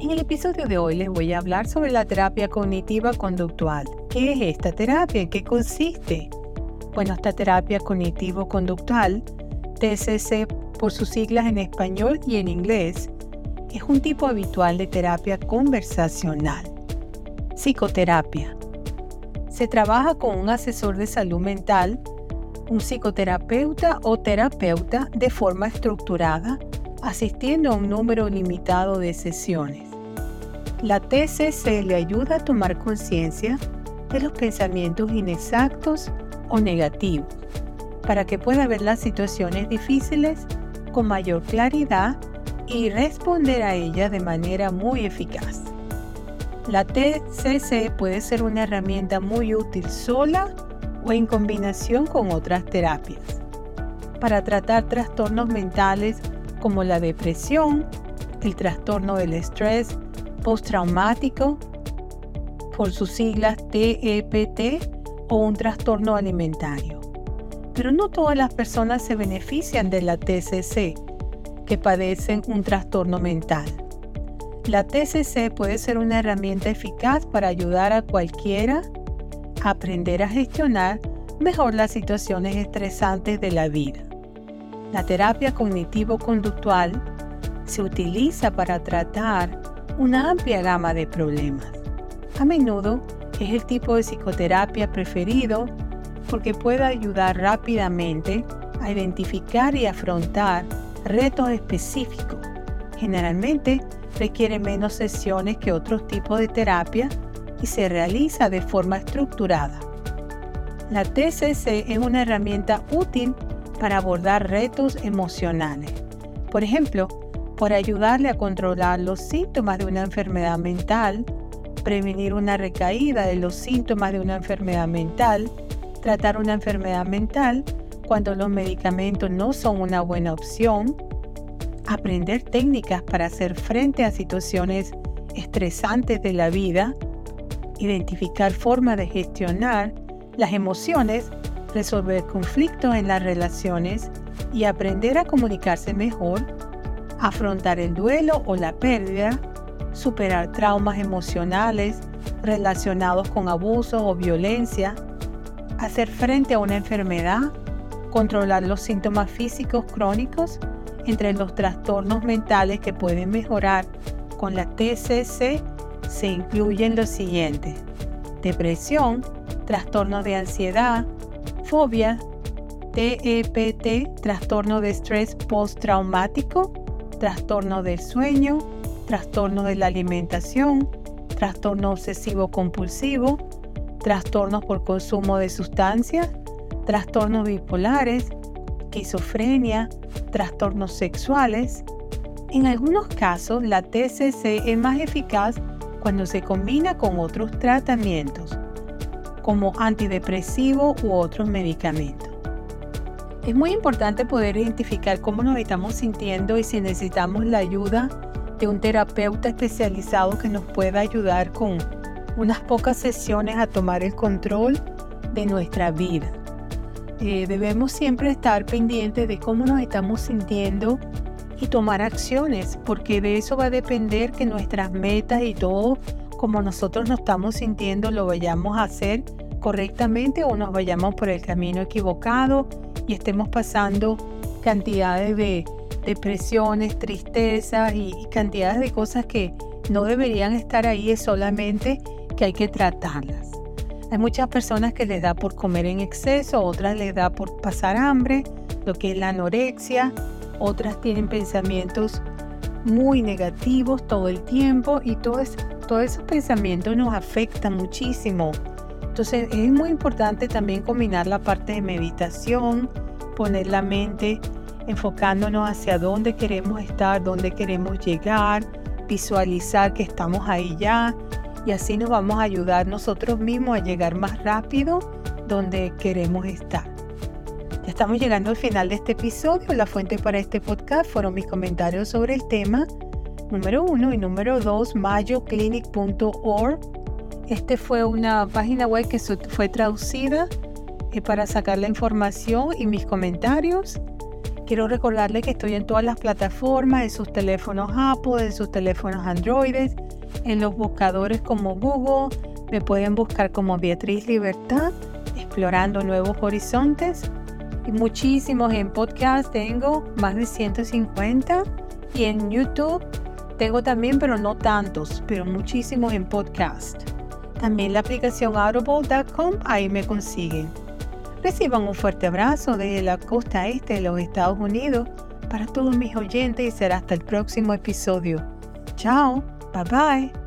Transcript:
En el episodio de hoy les voy a hablar sobre la terapia cognitiva conductual. ¿Qué es esta terapia? ¿En qué consiste? Bueno, esta terapia cognitivo-conductual, TCC por sus siglas en español y en inglés, es un tipo habitual de terapia conversacional. Psicoterapia. Se trabaja con un asesor de salud mental, un psicoterapeuta o terapeuta de forma estructurada, asistiendo a un número limitado de sesiones. La TCC le ayuda a tomar conciencia de los pensamientos inexactos o negativos, para que pueda ver las situaciones difíciles con mayor claridad y responder a ellas de manera muy eficaz. La TCC puede ser una herramienta muy útil sola o en combinación con otras terapias para tratar trastornos mentales como la depresión, el trastorno del estrés postraumático, por sus siglas TEPT, o un trastorno alimentario. Pero no todas las personas se benefician de la TCC que padecen un trastorno mental. La TCC puede ser una herramienta eficaz para ayudar a cualquiera a aprender a gestionar mejor las situaciones estresantes de la vida. La terapia cognitivo-conductual se utiliza para tratar una amplia gama de problemas. A menudo es el tipo de psicoterapia preferido porque puede ayudar rápidamente a identificar y afrontar retos específicos. Generalmente requiere menos sesiones que otros tipos de terapia y se realiza de forma estructurada. La TCC es una herramienta útil para abordar retos emocionales. Por ejemplo, por ayudarle a controlar los síntomas de una enfermedad mental, prevenir una recaída de los síntomas de una enfermedad mental, tratar una enfermedad mental cuando los medicamentos no son una buena opción, aprender técnicas para hacer frente a situaciones estresantes de la vida, identificar formas de gestionar las emociones, resolver conflictos en las relaciones y aprender a comunicarse mejor, afrontar el duelo o la pérdida, superar traumas emocionales relacionados con abuso o violencia, hacer frente a una enfermedad, controlar los síntomas físicos crónicos entre los trastornos mentales que pueden mejorar con la TCC se incluyen los siguientes. Depresión, trastorno de ansiedad, fobia, TEPT, trastorno de estrés postraumático, trastorno del sueño, trastorno de la alimentación, trastorno obsesivo compulsivo, trastornos por consumo de sustancias, trastornos bipolares, esquizofrenia, trastornos sexuales. En algunos casos, la TCC es más eficaz cuando se combina con otros tratamientos, como antidepresivo u otros medicamentos. Es muy importante poder identificar cómo nos estamos sintiendo y si necesitamos la ayuda de un terapeuta especializado que nos pueda ayudar con unas pocas sesiones a tomar el control de nuestra vida. Eh, debemos siempre estar pendientes de cómo nos estamos sintiendo y tomar acciones, porque de eso va a depender que nuestras metas y todo, como nosotros nos estamos sintiendo, lo vayamos a hacer correctamente o nos vayamos por el camino equivocado y estemos pasando cantidades de depresiones, tristezas y cantidades de cosas que no deberían estar ahí, es solamente que hay que tratarlas. Hay muchas personas que les da por comer en exceso, otras les da por pasar hambre, lo que es la anorexia, otras tienen pensamientos muy negativos todo el tiempo y todos esos pensamientos nos afectan muchísimo. Entonces es muy importante también combinar la parte de meditación, poner la mente enfocándonos hacia dónde queremos estar, dónde queremos llegar, visualizar que estamos ahí ya, y así nos vamos a ayudar nosotros mismos a llegar más rápido donde queremos estar. Ya estamos llegando al final de este episodio. La fuente para este podcast fueron mis comentarios sobre el tema número uno y número dos, mayoclinic.org. Este fue una página web que fue traducida eh, para sacar la información y mis comentarios. Quiero recordarles que estoy en todas las plataformas, en sus teléfonos Apple, en sus teléfonos Android, en los buscadores como Google. Me pueden buscar como Beatriz Libertad, explorando nuevos horizontes. Y muchísimos en podcast tengo, más de 150. Y en YouTube tengo también, pero no tantos, pero muchísimos en podcast. También la aplicación audible.com, ahí me consiguen. Reciban un fuerte abrazo desde la costa este de los Estados Unidos para todos mis oyentes y será hasta el próximo episodio. Chao, bye bye.